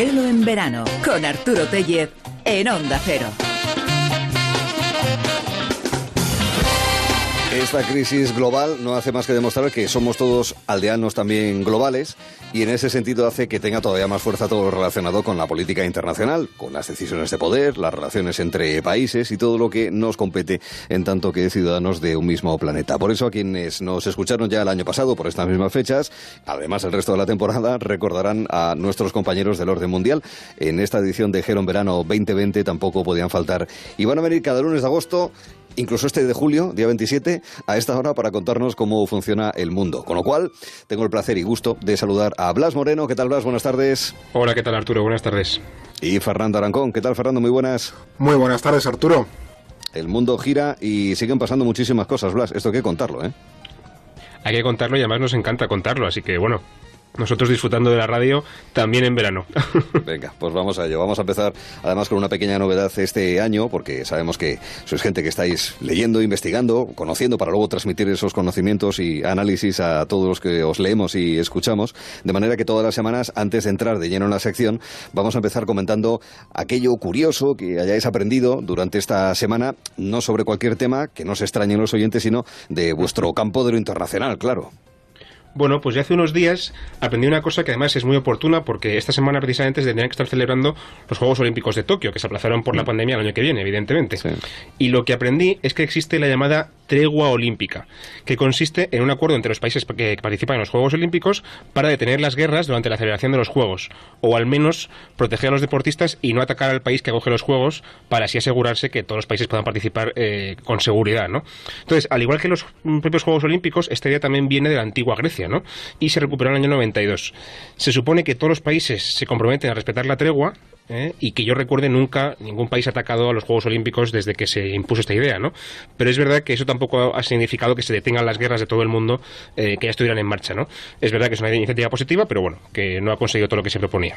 Gelo en verano con Arturo Tellez en Onda Cero. Esta crisis global no hace más que demostrar que somos todos aldeanos también globales y en ese sentido hace que tenga todavía más fuerza todo lo relacionado con la política internacional, con las decisiones de poder, las relaciones entre países y todo lo que nos compete en tanto que ciudadanos de un mismo planeta. Por eso a quienes nos escucharon ya el año pasado por estas mismas fechas, además el resto de la temporada, recordarán a nuestros compañeros del orden mundial. En esta edición de Gero en Verano 2020 tampoco podían faltar y van a venir cada lunes de agosto incluso este de julio, día 27, a esta hora para contarnos cómo funciona el mundo. Con lo cual, tengo el placer y gusto de saludar a Blas Moreno. ¿Qué tal, Blas? Buenas tardes. Hola, ¿qué tal, Arturo? Buenas tardes. Y Fernando Arancón. ¿Qué tal, Fernando? Muy buenas. Muy buenas tardes, Arturo. El mundo gira y siguen pasando muchísimas cosas, Blas. Esto hay que contarlo, ¿eh? Hay que contarlo y además nos encanta contarlo, así que bueno, nosotros disfrutando de la radio también en verano. Venga, pues vamos a ello. Vamos a empezar además con una pequeña novedad este año, porque sabemos que sois gente que estáis leyendo, investigando, conociendo para luego transmitir esos conocimientos y análisis a todos los que os leemos y escuchamos. De manera que todas las semanas, antes de entrar de lleno en la sección, vamos a empezar comentando aquello curioso que hayáis aprendido durante esta semana, no sobre cualquier tema que no se extrañen los oyentes, sino de vuestro campo de lo internacional, claro. Bueno, pues ya hace unos días aprendí una cosa que además es muy oportuna porque esta semana precisamente tendrían que estar celebrando los Juegos Olímpicos de Tokio, que se aplazaron por la mm. pandemia el año que viene, evidentemente. Y lo que aprendí es que existe la llamada tregua olímpica, que consiste en un acuerdo entre los países que participan en los Juegos Olímpicos para detener las guerras durante la celebración de los Juegos, o al menos proteger a los deportistas y no atacar al país que acoge los Juegos para así asegurarse que todos los países puedan participar eh, con seguridad, ¿no? Entonces, al igual que los propios Juegos Olímpicos, esta idea también viene de la antigua Grecia y se recuperó en el año 92. Se supone que todos los países se comprometen a respetar la tregua ¿eh? y que yo recuerde nunca ningún país ha atacado a los Juegos Olímpicos desde que se impuso esta idea, ¿no? Pero es verdad que eso tampoco ha significado que se detengan las guerras de todo el mundo eh, que ya estuvieran en marcha, ¿no? Es verdad que es una iniciativa positiva, pero bueno, que no ha conseguido todo lo que se proponía.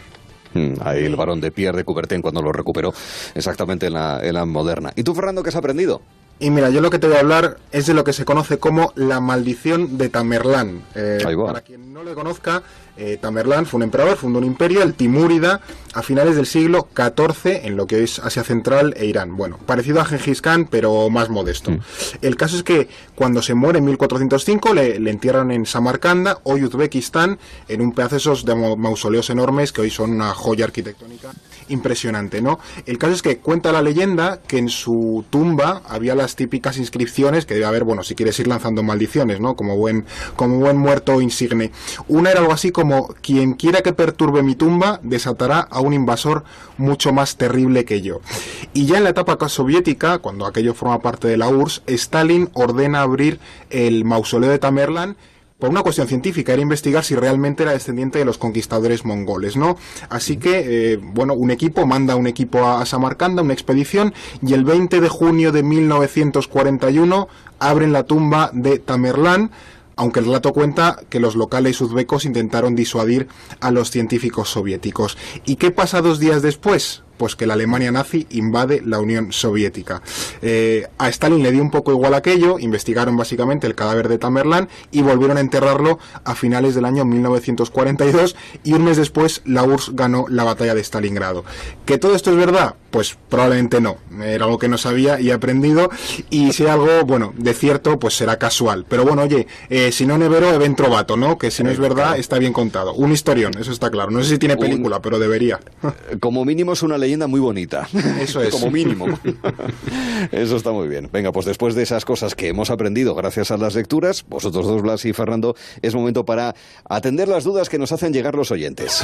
Hmm, ahí el varón de Pierre de Coubertin cuando lo recuperó exactamente en la, en la moderna. ¿Y tú, Fernando, qué has aprendido? Y mira, yo lo que te voy a hablar es de lo que se conoce como la maldición de Tamerlán. Eh, para quien no le conozca, eh, Tamerlán fue un emperador, fundó un imperio, el Timúrida, a finales del siglo XIV en lo que es Asia Central e Irán. Bueno, parecido a Gengis Khan, pero más modesto. Mm. El caso es que cuando se muere en 1405 le, entierran en Samarcanda, hoy Uzbekistán, en un pedazo esos de mausoleos enormes que hoy son una joya arquitectónica impresionante, ¿no? El caso es que cuenta la leyenda que en su tumba había las típicas inscripciones que debe haber, bueno, si quieres ir lanzando maldiciones, ¿no? Como buen, como buen muerto insigne. Una era algo así como quien quiera que perturbe mi tumba desatará a un invasor mucho más terrible que yo. Y ya en la etapa soviética, cuando aquello forma parte de la URSS, Stalin ordena abrir el mausoleo de Tamerlán por una cuestión científica, era investigar si realmente era descendiente de los conquistadores mongoles, ¿no? Así que, eh, bueno, un equipo manda un equipo a, a Samarcanda, una expedición, y el 20 de junio de 1941 abren la tumba de Tamerlán, aunque el relato cuenta que los locales uzbecos intentaron disuadir a los científicos soviéticos. ¿Y qué pasa dos días después? pues que la Alemania nazi invade la Unión Soviética. Eh, a Stalin le dio un poco igual aquello, investigaron básicamente el cadáver de Tamerlán y volvieron a enterrarlo a finales del año 1942 y un mes después la URSS ganó la batalla de Stalingrado. ¿Que todo esto es verdad? Pues probablemente no. Era algo que no sabía y he aprendido y si algo, bueno, de cierto, pues será casual. Pero bueno, oye, eh, si no nevero, event trovato, ¿no? Que si no es verdad, está bien contado. Un historión, eso está claro. No sé si tiene película, pero debería. Como mínimo es una leyenda muy bonita. Eso es. Como mínimo. Eso está muy bien. Venga, pues después de esas cosas que hemos aprendido gracias a las lecturas, vosotros dos, Blas y Fernando, es momento para atender las dudas que nos hacen llegar los oyentes.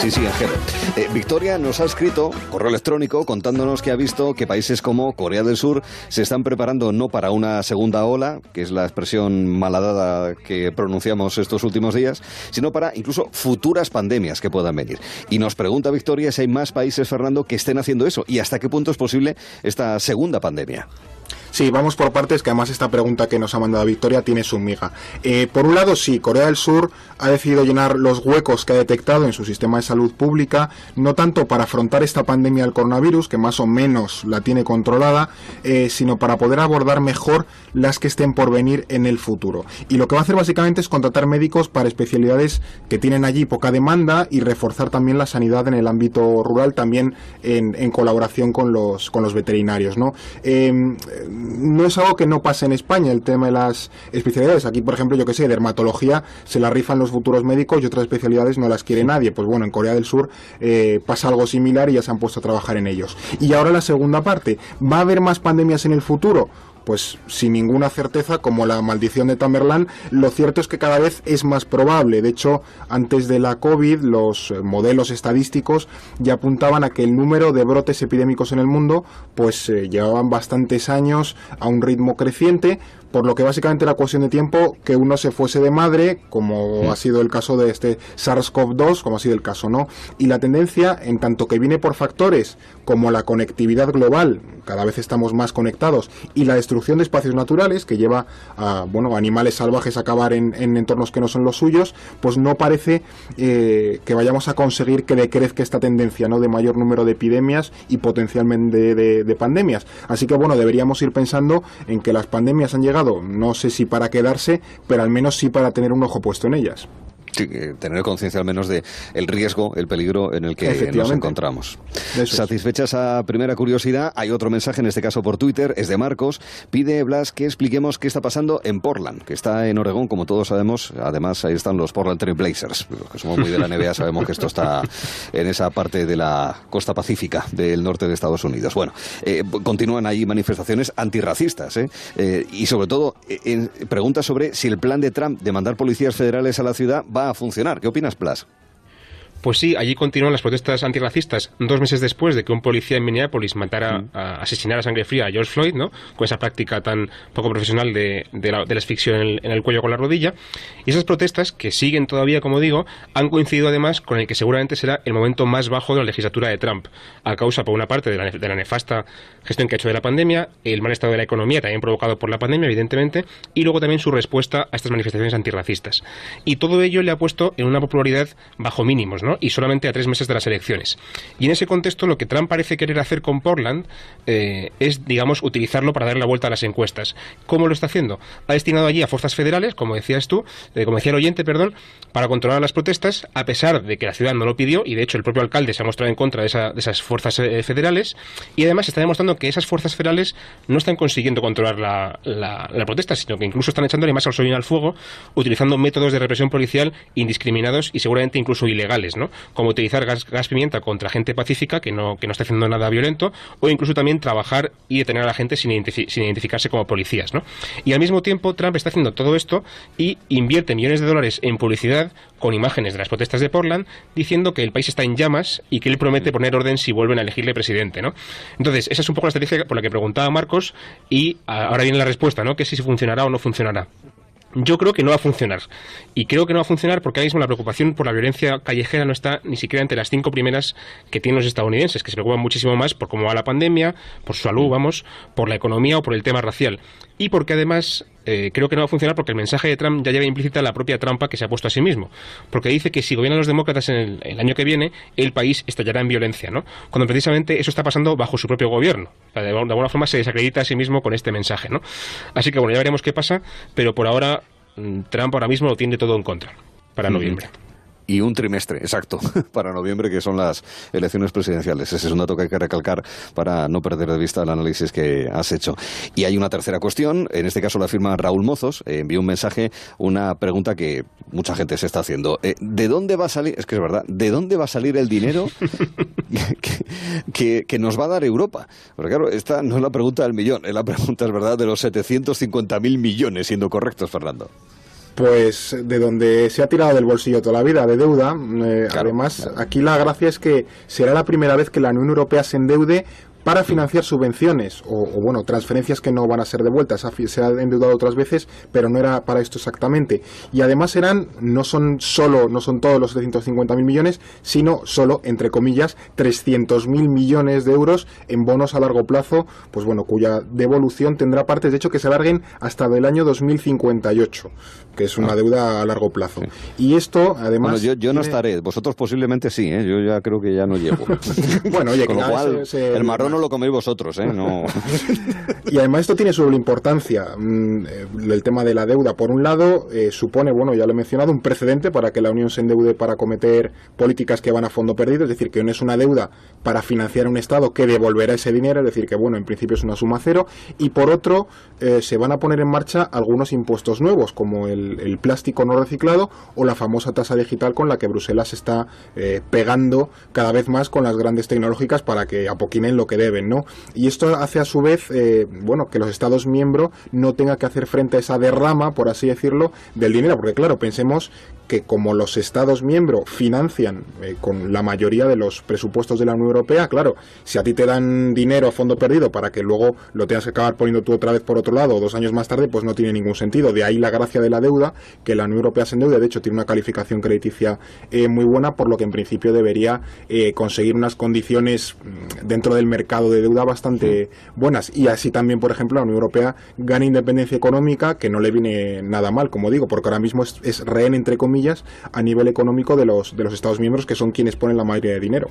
Sí, sí, Ángel. Eh, Victoria nos ha escrito correo electrónico contándonos que ha visto que países como Corea del Sur se están preparando no para una segunda ola, que es la expresión malhadada que pronunciamos estos últimos días, sino para incluso futuras pandemias que puedan venir. Y nos pregunta Victoria si hay más países, Fernando, que estén haciendo eso y hasta qué punto es posible esta segunda pandemia. Sí, vamos por partes, que además esta pregunta que nos ha mandado Victoria tiene su miga. Eh, por un lado, sí, Corea del Sur ha decidido llenar los huecos que ha detectado en su sistema de salud pública, no tanto para afrontar esta pandemia del coronavirus, que más o menos la tiene controlada, eh, sino para poder abordar mejor las que estén por venir en el futuro. Y lo que va a hacer básicamente es contratar médicos para especialidades que tienen allí poca demanda y reforzar también la sanidad en el ámbito rural, también en, colaboración con los, con los veterinarios. ¿no? Em, no es algo que no pase en España el tema de las especialidades. Aquí, por ejemplo, yo que sé, dermatología se la rifan los futuros médicos y otras especialidades no las quiere nadie. Pues bueno, en Corea del Sur eh, pasa algo similar y ya se han puesto a trabajar en ellos. Y ahora la segunda parte, ¿va a haber más pandemias en el futuro? Pues sin ninguna certeza, como la maldición de Tamerlán, lo cierto es que cada vez es más probable. De hecho, antes de la COVID, los eh, modelos estadísticos ya apuntaban a que el número de brotes epidémicos en el mundo, pues eh, llevaban bastantes años a un ritmo creciente, por lo que básicamente era cuestión de tiempo que uno se fuese de madre, como mm. ha sido el caso de este SARS-CoV-2, como ha sido el caso, ¿no? Y la tendencia, en tanto que viene por factores como la conectividad global, cada vez estamos más conectados, y la destrucción de espacios naturales, que lleva a, bueno, animales salvajes a acabar en, entornos que no son los suyos, pues no parece eh, que vayamos a conseguir que decrezca esta tendencia, ¿no? De mayor número de epidemias y potencialmente de pandemias. Así que, bueno, deberíamos ir pensando en que las pandemias han llegado no sé si para quedarse, pero al menos sí para tener un ojo puesto en ellas. Sí, tener conciencia al menos de el riesgo, el peligro en el que nos encontramos. Satisfecha esa primera curiosidad, hay otro mensaje, en este caso por Twitter, es de Marcos. Pide Blas que expliquemos qué está pasando en Portland, que está en Oregón, como todos sabemos. Además, ahí están los Portland Trail Blazers. Los que somos muy de la NBA sabemos que esto está en esa parte de la costa pacífica del norte de Estados Unidos. Bueno, eh, continúan ahí manifestaciones antirracistas ¿eh? Eh, y sobre todo preguntas sobre si el plan de Trump de mandar policías federales a la ciudad va a funcionar. ¿Qué opinas, Plas? Pues sí, allí continúan las protestas antirracistas dos meses después de que un policía en Minneapolis matara, a, asesinar a sangre fría a George Floyd, ¿no? Con esa práctica tan poco profesional de, la, de asfixia en el, cuello con la rodilla. Y esas protestas, que siguen todavía, como digo, han coincidido además con el que seguramente será el momento más bajo de la legislatura de Trump, a causa, por una parte, de la, de la nefasta gestión que ha hecho de la pandemia, el mal estado de la economía, también provocado por la pandemia, evidentemente, y luego también su respuesta a estas manifestaciones antirracistas. Y todo ello le ha puesto en una popularidad bajo mínimos, ¿no? Y solamente a tres meses de las elecciones. Y en ese contexto lo que Trump parece querer hacer con Portland eh, es, digamos, utilizarlo para dar la vuelta a las encuestas. ¿Cómo lo está haciendo? Ha destinado allí a fuerzas federales, como decías tú, eh, como decía el oyente, perdón, para controlar las protestas, a pesar de que la ciudad no lo pidió, y de hecho el propio alcalde se ha mostrado en contra de, esas fuerzas eh, federales, y además está demostrando que esas fuerzas federales no están consiguiendo controlar la, protesta, sino que incluso están echándole más gasolina al fuego, utilizando métodos de represión policial indiscriminados y seguramente incluso ilegales, como utilizar gas, pimienta contra gente pacífica que no, que no está haciendo nada violento, o incluso también trabajar y detener a la gente sin, identificarse como policías, ¿no? Y al mismo tiempo Trump está haciendo todo esto y invierte millones de dólares en publicidad con imágenes de las protestas de Portland diciendo que el país está en llamas y que él promete poner orden si vuelven a elegirle presidente, ¿no? Entonces, esa es un poco la estrategia por la que preguntaba Marcos y ahora viene la respuesta, ¿no? Que si funcionará o no funcionará. Yo creo que no va a funcionar. Y creo que no va a funcionar porque ahora mismo la preocupación por la violencia callejera no está ni siquiera entre las cinco primeras que tienen los estadounidenses, que se preocupan muchísimo más por cómo va la pandemia, por su salud, vamos, por la economía o por el tema racial. Y porque además eh, creo que no va a funcionar porque el mensaje de Trump ya lleva implícita la propia trampa que se ha puesto a sí mismo. Porque dice que si gobiernan los demócratas en el, año que viene, el país estallará en violencia, ¿no? Cuando precisamente eso está pasando bajo su propio gobierno. De, de alguna forma se desacredita a sí mismo con este mensaje, ¿no? Así que bueno, ya veremos qué pasa, pero por ahora Mm, Trump ahora mismo lo tiene todo en contra para noviembre y un trimestre exacto para noviembre, que son las elecciones presidenciales. Ese es un dato que hay que recalcar para no perder de vista el análisis que has hecho. Y hay una tercera cuestión, en este caso la firma Raúl Mozos, eh, envió un mensaje, una pregunta que mucha gente se está haciendo. Eh, ¿De dónde va a salir, es que es verdad, ¿de dónde va a salir el dinero que, que, nos va a dar Europa? Porque claro, esta no es la pregunta del millón, es la pregunta, es verdad, de los 750.000 millones, siendo correctos, Fernando. Pues de donde se ha tirado del bolsillo toda la vida, de deuda. Eh, además, aquí la gracia es que será la primera vez que la Unión Europea se endeude para financiar subvenciones o, bueno, transferencias que no van a ser devueltas. Se ha endeudado otras veces, pero no era para esto exactamente. Y además eran, no son solo, no son todos los 750.000 millones, sino solo, entre comillas, 300.000 millones de euros en bonos a largo plazo, pues bueno, cuya devolución tendrá partes, de hecho, que se alarguen hasta el año 2058, que es una ah. deuda a largo plazo. Y esto, además... Bueno, yo, no estaré, vosotros posiblemente sí, ¿eh? yo ya creo que ya no llego. bueno, oye, Con lo cual, el marrón no lo coméis vosotros, ¿eh? No... y además esto tiene su importancia. Mm, eh, el tema de la deuda, por un lado, eh, supone, bueno, ya lo he mencionado, un precedente para que la Unión se endeude para cometer políticas que van a fondo perdido, es decir, que no es una deuda para financiar un Estado que devolverá ese dinero, es decir, que, bueno, en principio es una suma cero, y por otro, eh, se van a poner en marcha algunos impuestos nuevos, como el, el, plástico no reciclado o la famosa tasa digital con la que Bruselas está pegando cada vez más con las grandes tecnológicas para que apoquinen lo que deben, ¿no? Y esto hace a su vez, bueno, que los Estados miembros no tenga que hacer frente a esa derrama, por así decirlo, del dinero. Porque claro, pensemos que como los Estados miembros financian eh, con la mayoría de los presupuestos de la Unión Europea, claro, si a ti te dan dinero a fondo perdido para que luego lo tengas que acabar poniendo tú otra vez por otro lado dos años más tarde, pues no tiene ningún sentido. De ahí la gracia de la deuda, que la Unión Europea se endeuda, de hecho tiene una calificación crediticia eh, muy buena, por lo que en principio debería eh, conseguir unas condiciones mm, dentro del mercado de deuda bastante buenas. Y así también, por ejemplo, la Unión Europea gana independencia económica, que no le viene nada mal, como digo, porque ahora mismo es, es rehén, entre comillas, a nivel económico de los, de los Estados miembros, que son quienes ponen la mayoría de dinero.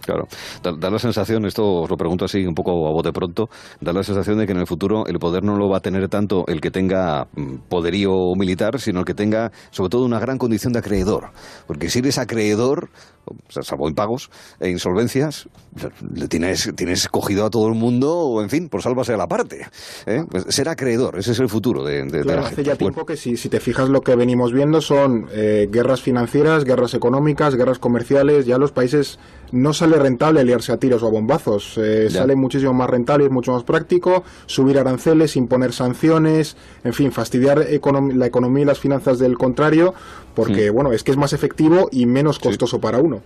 Claro. Da, la sensación, esto os lo pregunto así un poco a bote pronto, da la sensación de que en el futuro el poder no lo va a tener tanto el que tenga mm, poderío militar, sino el que tenga sobre todo una gran condición de acreedor. Porque si eres acreedor, salvo impagos e insolvencias, le tienes, tienes cogido a todo el mundo, o en fin, por sálvase a la parte. ¿eh? Pues ser acreedor, ese es el futuro de, de, la hace ya tiempo que si, si, te fijas lo que venimos viendo son eh, guerras financieras, guerras económicas, guerras comerciales, ya los países no sale rentable liarse a tiros o a bombazos, eh, sale muchísimo más rentable y mucho más práctico subir aranceles, imponer sanciones, en fin, fastidiar la economía y las finanzas del contrario, porque bueno, es que es más efectivo y menos costoso para uno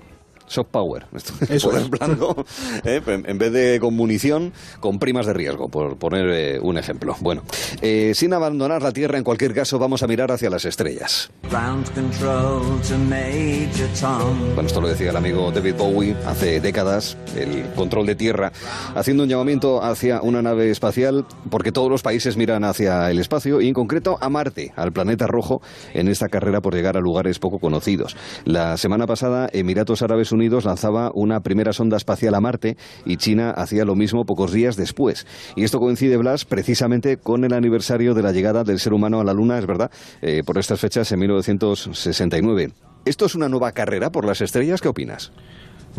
soft power. Eso es. ¿eh? en vez de con munición, con primas de riesgo, por poner eh, un ejemplo. Bueno, eh, sin abandonar la Tierra, en cualquier caso, vamos a mirar hacia las estrellas. Bueno, esto lo decía el amigo David Bowie hace décadas, el control de Tierra, haciendo un llamamiento hacia una nave espacial, porque todos los países miran hacia el espacio y en concreto a Marte, al planeta rojo, en esta carrera por llegar a lugares poco conocidos. La semana pasada, Emiratos Árabes Unidos Unidos lanzaba una primera sonda espacial a Marte y China hacía lo mismo pocos días después. Y esto coincide, Blas, precisamente con el aniversario de la llegada del ser humano a la Luna, es verdad, eh, por estas fechas en 1969. ¿Esto es una nueva carrera por las estrellas? ¿Qué opinas?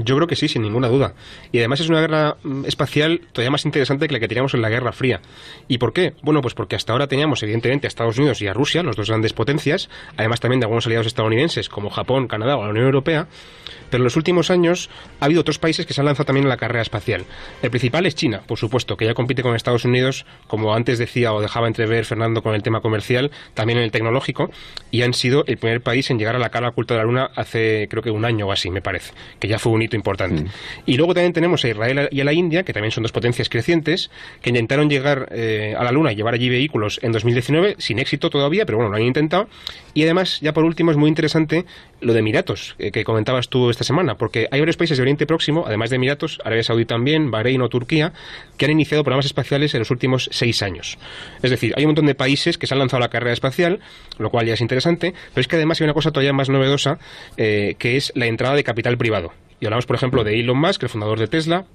Yo creo que sí, sin ninguna duda. Y además es una guerra mm, espacial todavía más interesante que la que teníamos en la Guerra Fría. ¿Y por qué? Bueno, pues porque hasta ahora teníamos evidentemente a Estados Unidos y a Rusia, los dos grandes potencias, además también de algunos aliados estadounidenses como Japón, Canadá o la Unión Europea, pero en los últimos años ha habido otros países que se han lanzado también en la carrera espacial. El principal es China, por supuesto, que ya compite con Estados Unidos, como antes decía o dejaba entrever Fernando con el tema comercial, también en el tecnológico, y han sido el primer país en llegar a la cara oculta de la Luna hace creo que un año o así, me parece, que ya fue un hito importante. Mm. Y luego también tenemos a Israel y a la India, que también son dos potencias crecientes, que intentaron llegar eh, a la Luna y llevar allí vehículos en 2019, sin éxito todavía, pero bueno, lo han intentado. Y además, ya por último, es muy interesante lo de Emiratos, eh, que comentabas tú esta semana, porque hay varios países de Oriente Próximo, además de Emiratos, Arabia Saudí también, Bahrein o Turquía, que han iniciado programas espaciales en los últimos seis años. Es decir, hay un montón de países que se han lanzado a la carrera espacial, lo cual ya es interesante, pero es que además hay una cosa todavía más novedosa, eh, que es la entrada de capital privado. Y hablamos, por ejemplo, de Elon Musk, el fundador de Tesla,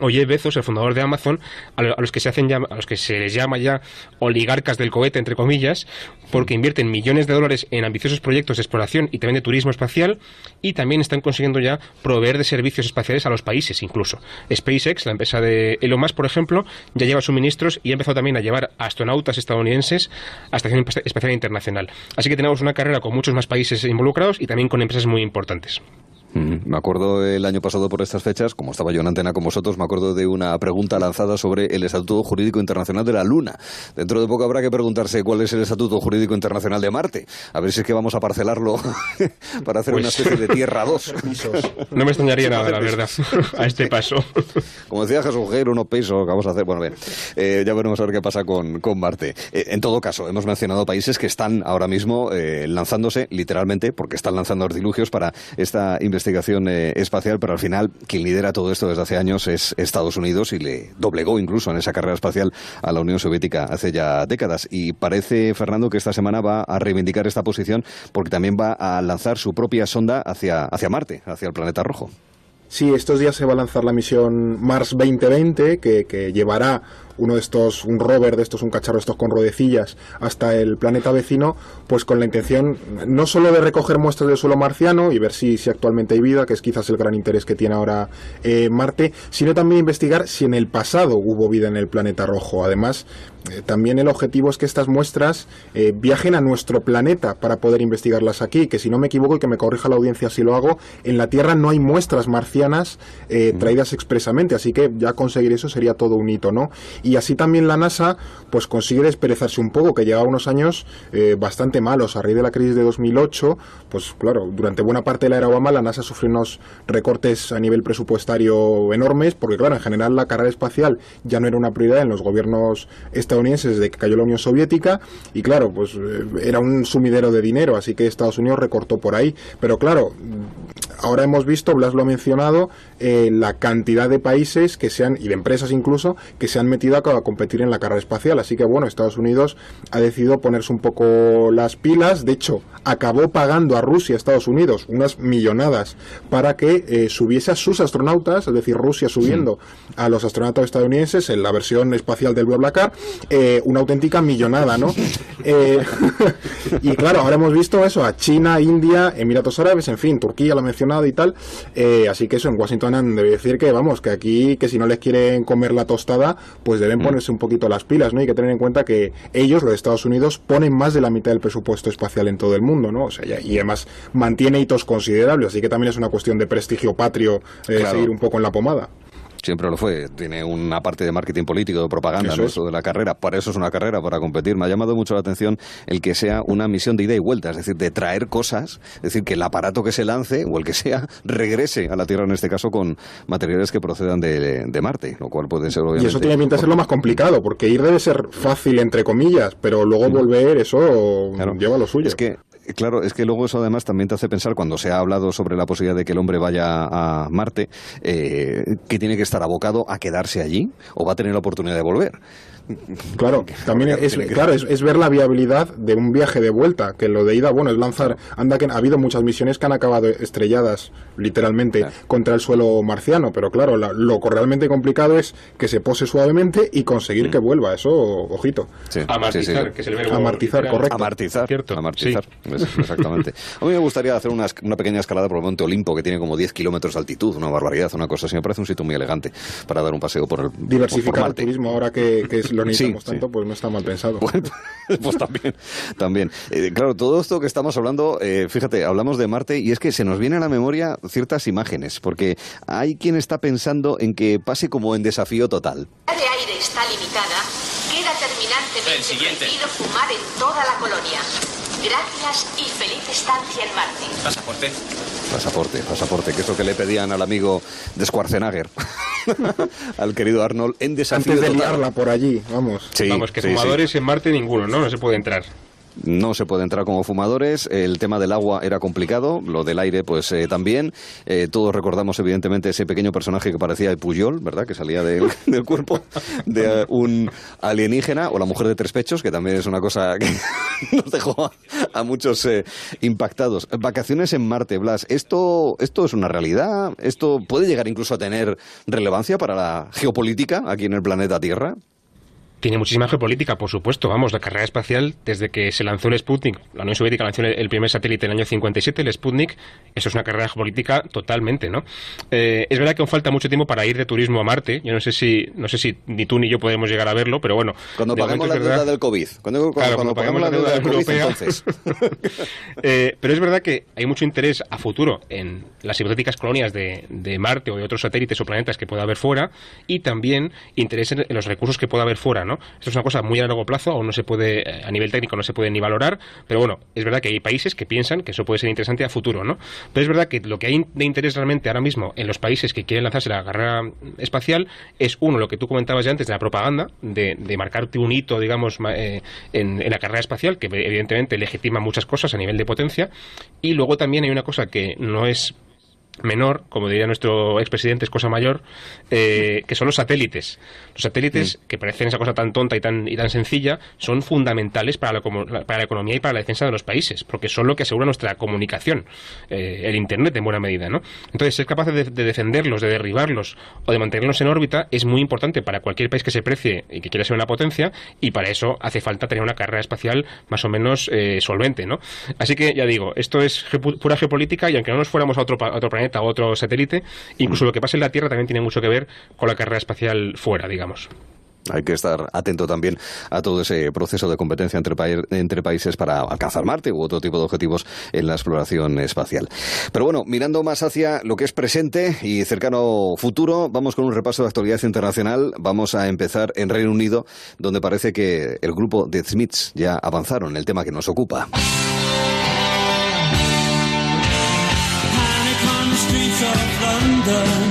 o Jeff Bezos, el fundador de Amazon, a los que se hacen a los que se les llama ya oligarcas del cohete entre comillas, porque invierten millones de dólares en ambiciosos proyectos de exploración y también de turismo espacial y también están consiguiendo ya proveer de servicios espaciales a los países incluso. SpaceX, la empresa de Elon Musk, por ejemplo, ya lleva suministros y ha empezado también a llevar astronautas estadounidenses a estación espacial internacional. Así que tenemos una carrera con muchos más países involucrados y también con empresas muy importantes. Me acuerdo el año pasado por estas fechas, como estaba yo en antena con vosotros, me acuerdo de una pregunta lanzada sobre el Estatuto Jurídico Internacional de la Luna. Dentro de poco habrá que preguntarse cuál es el Estatuto Jurídico Internacional de Marte. A ver si es que vamos a parcelarlo para hacer una pues especie de Tierra 2. no me extrañaría nada, la verdad, a este paso. Como decía Jesús pesos que vamos a hacer. Bueno, bien, eh, ya veremos a ver qué pasa con, Marte. Eh, en todo caso, hemos mencionado países que están ahora mismo eh, lanzándose, literalmente, porque están lanzando artilugios para esta investigación espacial, pero al final quien lidera todo esto desde hace años es Estados Unidos y le doblegó incluso en esa carrera espacial a la Unión Soviética hace ya décadas. Y parece, Fernando, que esta semana va a reivindicar esta posición porque también va a lanzar su propia sonda hacia, hacia Marte, hacia el planeta rojo. Sí, estos días se va a lanzar la misión Mars 2020, que, que llevará uno de estos, un rover de estos, un cacharro de estos con rodecillas, hasta el planeta vecino, pues con la intención no solo de recoger muestras del suelo marciano y ver si, si actualmente hay vida, que es quizás el gran interés que tiene ahora eh, Marte, sino también investigar si en el pasado hubo vida en el planeta rojo. Además, eh, también el objetivo es que estas muestras eh, viajen a nuestro planeta para poder investigarlas aquí, que si no me equivoco y que me corrija la audiencia si lo hago, en la Tierra no hay muestras marcianas traídas expresamente, así que ya conseguir eso sería todo un hito, ¿no? y así también la NASA pues consigue desperezarse un poco, que lleva unos años eh, bastante malos. A raíz de la crisis de 2008, pues claro, durante buena parte de la era Obama la NASA sufrió unos recortes a nivel presupuestario enormes, porque claro, en general la carrera espacial ya no era una prioridad en los gobiernos estadounidenses desde que cayó la Unión Soviética, y claro, pues eh, era un sumidero de dinero, así que Estados Unidos recortó por ahí. Pero claro, ahora hemos visto, Blas lo ha mencionado, eh, la cantidad de países que se han, y de empresas incluso, que se han metido a, competir en la carrera espacial. Así que bueno, Estados Unidos ha decidido ponerse un poco las pilas. De hecho, acabó pagando a Rusia, Estados Unidos, unas millonadas para que eh, subiese a sus astronautas, es decir, Rusia subiendo a los astronautas estadounidenses en la versión espacial del BlaBlaCar, eh, una auténtica millonada, ¿no? y claro, ahora hemos visto eso a China, India, Emiratos Árabes, en fin, Turquía lo ha mencionado y tal. así que eso en Washington debe decir que, vamos, que aquí, que si no les quieren comer la tostada, pues deben mm. ponerse un poquito las pilas, ¿no? Hay que tener en cuenta que ellos, los Estados Unidos, ponen más de la mitad del presupuesto espacial en todo el mundo, ¿no? O sea, y además mantiene hitos considerables, así que también es una cuestión de prestigio patrio eh, seguir un poco en la pomada. Siempre lo fue. Tiene una parte de marketing político, de propaganda, eso de la carrera. Para eso es una carrera, para competir. Me ha llamado mucho la atención el que sea una misión de ida y vuelta, es decir, de traer cosas, es decir, que el aparato que se lance, o el que sea, regrese a la Tierra, en este caso, con materiales que procedan de, Marte, lo cual puede ser obviamente... Y eso tiene pinta de ser lo más complicado, porque ir debe ser fácil, entre comillas, pero luego mm. volver, eso lleva lo suyo. Es que Claro, es que luego eso además también te hace pensar cuando se ha hablado sobre la posibilidad de que el hombre vaya a Marte, eh, que tiene que estar abocado a quedarse allí o va a tener la oportunidad de volver. Claro, también es, claro, es, ver la viabilidad de un viaje de vuelta, que lo de ida, bueno, es lanzar, anda que ha habido muchas misiones que han acabado estrelladas, literalmente, contra el suelo marciano, pero claro, lo realmente complicado es que se pose suavemente y conseguir mm. que vuelva, eso, ojito. Amartizar, que es el verbo Amartizar, correcto. Amartizar, amartizar, exactamente. A mí me gustaría hacer una, pequeña escalada por el Monte Olimpo, que tiene como 10 kilómetros de altitud, una barbaridad, una cosa así, me parece un sitio muy elegante para dar un paseo por el Diversificar el turismo, ahora que, que es lo necesitamos tanto, pues no está mal pensado. pues también, también. Eh, claro, todo esto que estamos hablando, eh, fíjate, hablamos de Marte y es que se nos viene a la memoria ciertas imágenes, porque hay quien está pensando en que pase como en desafío total. La de aire está limitada, queda terminantemente prohibido fumar en toda la colonia. Gracias y feliz estancia en Marte. Pasaporte. Pasaporte, pasaporte, que es lo que le pedían al amigo de Schwarzenegger, al querido Arnold, en desafío Antes de liarla por allí, vamos. vamos, que fumadores en Marte ninguno, ¿no? No se puede entrar no se puede entrar como fumadores. El tema del agua era complicado, lo del aire, pues eh, también. Eh, todos recordamos, evidentemente, ese pequeño personaje que parecía el Puyol, ¿verdad? Que salía del cuerpo de un alienígena, o la mujer de tres pechos, que también es una cosa que nos dejó a, muchos eh, impactados. Vacaciones en Marte, Blas. ¿Esto, ¿Esto es una realidad? ¿Esto puede llegar incluso a tener relevancia para la geopolítica aquí en el planeta Tierra? Tiene muchísima geopolítica, por supuesto. Vamos, la carrera espacial, desde que se lanzó el Sputnik, la Unión Soviética lanzó el primer satélite en el año 57, el Sputnik, eso es una carrera geopolítica totalmente, ¿no? Eh, es verdad que aún falta mucho tiempo para ir de turismo a Marte. Yo no sé si no sé si ni tú ni yo podemos llegar a verlo, pero bueno. Cuando paguemos la deuda del COVID. Cuando, paguemos la deuda, europea. entonces. Eh, pero es verdad que hay mucho interés a futuro en las hipotéticas colonias de, de Marte o de otros satélites o planetas que pueda haber fuera y también interés en los recursos que pueda haber fuera, Esto es una cosa muy a largo plazo, aún no se puede, eh, a nivel técnico no se puede ni valorar, pero bueno, es verdad que hay países que piensan que eso puede ser interesante a futuro, ¿no? Pero es verdad que lo que hay de interés realmente ahora mismo en los países que quieren lanzarse la carrera espacial es uno, lo que tú comentabas ya antes de la propaganda, de, marcarte un hito, digamos, eh, en la carrera espacial, que evidentemente legitima muchas cosas a nivel de potencia, y luego también hay una cosa que no es menor, como diría nuestro expresidente, es cosa mayor, eh, que son los satélites. Los satélites, que parecen esa cosa tan tonta y tan, y tan sencilla, son fundamentales para la, para la economía y para la defensa de los países, porque son lo que asegura nuestra comunicación, eh, el Internet en buena medida. ¿no? Entonces, ser capaz de, defenderlos, de derribarlos o de mantenerlos en órbita es muy importante para cualquier país que se precie y que quiera ser una potencia, y para eso hace falta tener una carrera espacial más o menos eh, solvente. ¿no? Así que, ya digo, esto es pura geopolítica y aunque no nos fuéramos a otro, a otro planeta, a otro satélite. Incluso lo que pasa en la Tierra también tiene mucho que ver con la carrera espacial fuera, digamos. Hay que estar atento también a todo ese proceso de competencia entre, entre, países para alcanzar Marte u otro tipo de objetivos en la exploración espacial. Pero bueno, mirando más hacia lo que es presente y cercano futuro, vamos con un repaso de actualidad internacional. Vamos a empezar en Reino Unido, donde parece que el grupo de Smiths ya avanzaron en el tema que nos ocupa. Bueno,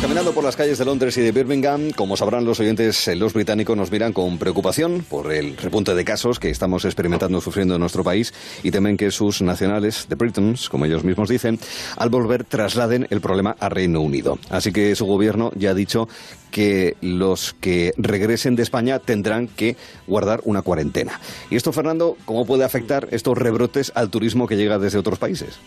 caminando por las calles de Londres y de Birmingham, como sabrán los oyentes, eh, los británicos nos miran con preocupación por el repunte de casos que estamos experimentando, sufriendo en nuestro país y temen que sus nacionales, the Britons, como ellos mismos dicen, al volver trasladen el problema a Reino Unido. Así que su gobierno ya ha dicho que los que regresen de España tendrán que guardar una cuarentena. ¿Y esto, Fernando, cómo puede afectar estos rebrotes al turismo que llega desde otros países?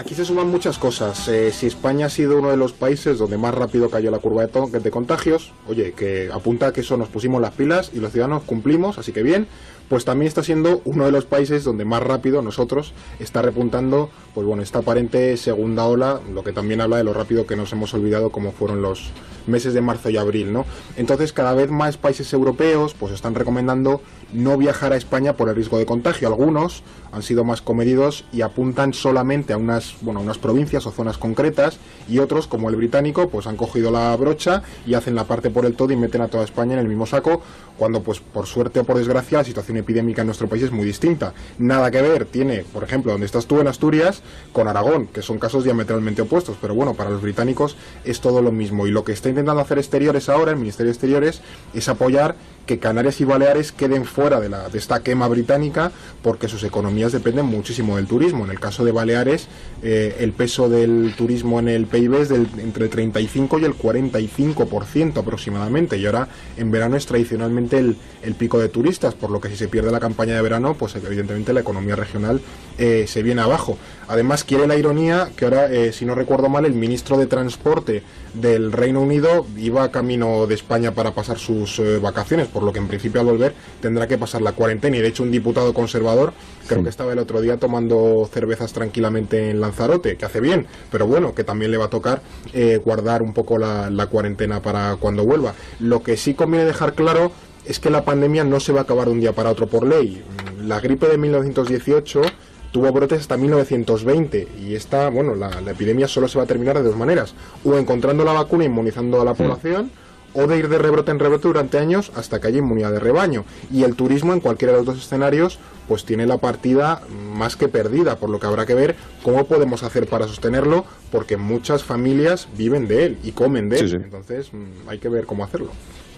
Aquí se suman muchas cosas. Eh, si España ha sido uno de los países donde más rápido cayó la curva de, de contagios, oye, que apunta que eso nos pusimos las pilas y los ciudadanos cumplimos, así que bien, pues también está siendo uno de los países donde más rápido nosotros está repuntando, pues bueno, esta aparente segunda ola, lo que también habla de lo rápido que nos hemos olvidado como fueron los meses de marzo y abril, ¿no? Entonces cada vez más países europeos pues están recomendando no viajar a España por el riesgo de contagio. Algunos han sido más comedidos y apuntan solamente a unas, bueno, a unas provincias o zonas concretas y otros, como el británico, pues han cogido la brocha y hacen la parte por el todo y meten a toda España en el mismo saco, cuando pues por suerte o por desgracia la situación epidémica en nuestro país es muy distinta. Nada que ver tiene, por ejemplo, donde estás tú en Asturias, con Aragón, que son casos diametralmente opuestos, pero bueno, para los británicos es todo lo mismo. Y lo que está hacer Exteriores ahora, el Ministerio de Exteriores, es apoyar que Canarias y Baleares queden fuera de, la, de esta quema británica porque sus economías dependen muchísimo del turismo. En el caso de Baleares, eh, el peso del turismo en el PIB es del, entre el 35 y el 45% aproximadamente. Y ahora en verano es tradicionalmente el, el, pico de turistas, por lo que si se pierde la campaña de verano, pues evidentemente la economía regional eh, se viene abajo. Además, quiere la ironía que ahora, eh, si no recuerdo mal, el ministro de Transporte del Reino Unido iba camino de España para pasar sus vacaciones por lo que en principio al volver tendrá que pasar la cuarentena. Y de hecho un diputado conservador creo que estaba el otro día tomando cervezas tranquilamente en Lanzarote, que hace bien, pero bueno, que también le va a tocar eh, guardar un poco la, la cuarentena para cuando vuelva. Lo que sí conviene dejar claro es que la pandemia no se va a acabar de un día para otro por ley. La gripe de 1918 tuvo brotes hasta 1920 y esta, bueno, la, la, epidemia solo se va a terminar de dos maneras, o encontrando la vacuna inmunizando a la población, o de ir de rebrote en rebrote durante años hasta que haya inmunidad de rebaño. Y el turismo en cualquiera de los dos escenarios pues tiene la partida más que perdida, por lo que habrá que ver cómo podemos hacer para sostenerlo, porque muchas familias viven de él y comen de él. Entonces mm, hay que ver cómo hacerlo.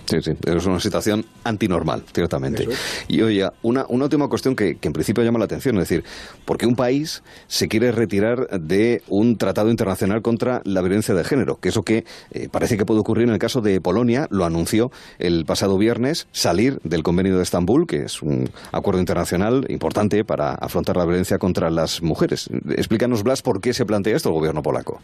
Sí, sí, es una situación antinormal, ciertamente. Y oye, una, una última cuestión que, en principio llama la atención, es decir, ¿por qué un país se quiere retirar de un tratado internacional contra la violencia de género? Que eso que eh, parece que puede ocurrir en el caso de Polonia, lo anunció el pasado viernes, salir del convenio de Estambul, que es un acuerdo internacional importante para afrontar la violencia contra las mujeres. Explícanos, Blas, por qué se plantea esto el gobierno polaco.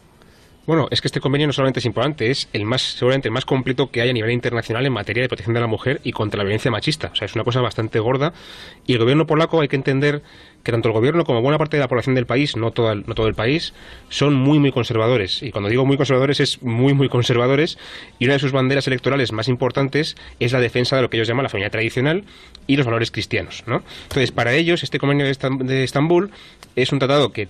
Bueno, es que este convenio no solamente es importante, es el más, seguramente el más completo que hay a nivel internacional en materia de protección de la mujer y contra la violencia machista. O sea, es una cosa bastante gorda. Y el gobierno polaco hay que entender que tanto el gobierno como buena parte de la población del país, no todo, el, no todo el país, son muy, muy conservadores. Y cuando digo muy conservadores es muy, muy conservadores. Y una de sus banderas electorales más importantes es la defensa de lo que ellos llaman la familia tradicional y los valores cristianos. ¿no? Entonces, para ellos, este convenio de Estambul es un tratado que,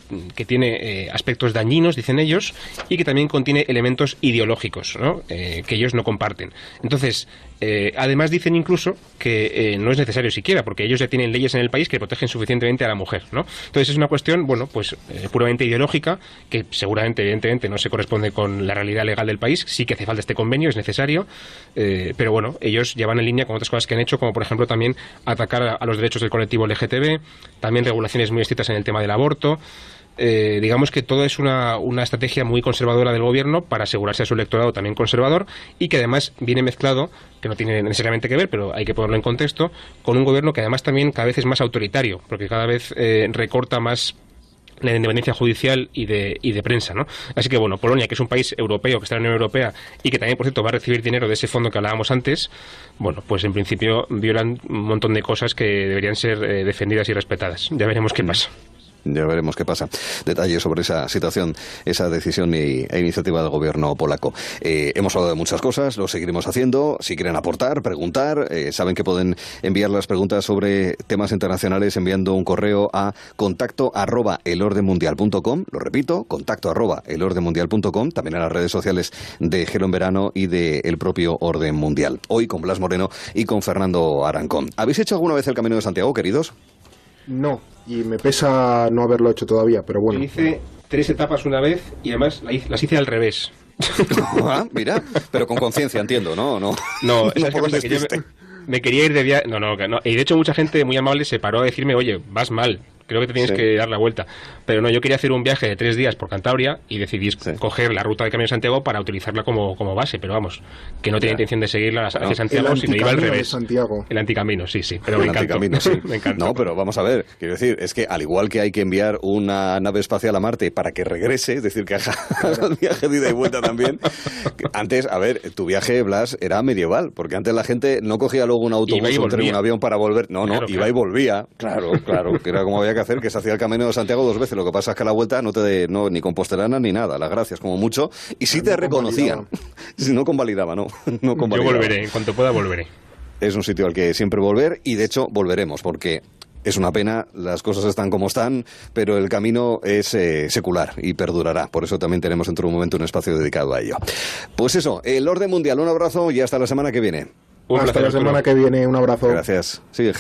tiene eh, aspectos dañinos, dicen ellos, y que también contiene elementos ideológicos ¿no? Eh, que ellos no comparten. Entonces, eh, además dicen incluso que no es necesario siquiera, porque ellos ya tienen leyes en el país que protegen suficientemente a la mujer, ¿no? Entonces es una cuestión, bueno, pues puramente ideológica, que seguramente, evidentemente, no se corresponde con la realidad legal del país. Sí que hace falta este convenio, es necesario, pero bueno, ellos ya van en línea con otras cosas que han hecho, como por ejemplo también atacar a, a los derechos del colectivo LGTB, también regulaciones muy estrictas en el tema de la aborto. Eh, digamos que todo es una, una, estrategia muy conservadora del gobierno para asegurarse a su electorado también conservador y que además viene mezclado, que no tiene necesariamente que ver, pero hay que ponerlo en contexto, con un gobierno que además también cada vez es más autoritario, porque cada vez eh, recorta más la independencia judicial y de, y de prensa, ¿no? Así que, bueno, Polonia, que es un país europeo, que está en la Unión Europea y que también, por cierto, va a recibir dinero de ese fondo que hablábamos antes, bueno, pues en principio violan un montón de cosas que deberían ser eh, defendidas y respetadas. Ya veremos qué pasa. Ya veremos qué pasa. Detalles sobre esa situación, esa decisión e iniciativa del gobierno polaco. Eh, hemos hablado de muchas cosas, lo seguiremos haciendo. Si quieren aportar, preguntar, eh, saben que pueden enviar las preguntas sobre temas internacionales enviando un correo a contacto arroba elordemundial.com. Lo repito, contacto arroba elordemundial.com. También a las redes sociales de Gelo en Verano y del el propio Orden Mundial. Hoy con Blas Moreno y con Fernando Arancón. ¿Habéis hecho alguna vez el Camino de Santiago, queridos? No, y me pesa no haberlo hecho todavía, pero bueno. hice tres etapas una vez y además las hice al revés. ah, mira, pero con conciencia, entiendo, ¿no? No, no, esa es que yo me, quería ir de viaje. No, no, no. Y de hecho, mucha gente muy amable se paró a decirme, oye, vas mal creo que te tienes que dar la vuelta. Pero no, yo quería hacer un viaje de tres días por Cantabria y decidí coger la ruta de Camino de Santiago para utilizarla como, como base, pero vamos, que no tenía intención de seguirla hacia Santiago, sino iba al revés. Santiago. El anticamino, sí, sí, pero me encantó. Sí. me encantó. No, pero vamos a ver, quiero decir, es que al igual que hay que enviar una nave espacial a Marte para que regrese, es decir, que haga el viaje de ida y vuelta también, antes, a ver, tu viaje, Blas, era medieval, porque antes la gente no cogía luego un autobús o un avión para volver, no, no, iba y volvía, claro, claro, que era como había que hacer, que se hacía el camino de Santiago dos veces. Lo que pasa es que a la vuelta no te de, no, ni compostelana ni nada. Las gracias, como mucho. Y sí te reconocían. Si no convalidaba, no. no Yo volveré, en cuanto pueda volveré. Es un sitio al que siempre volver y de hecho volveremos porque es una pena, las cosas están como están, pero el camino es eh, secular y perdurará. Por eso también tenemos dentro de un momento un espacio dedicado a ello. Pues eso, el orden mundial, un abrazo y hasta la semana que viene. hasta la semana que viene, un abrazo. Gracias. Sigue,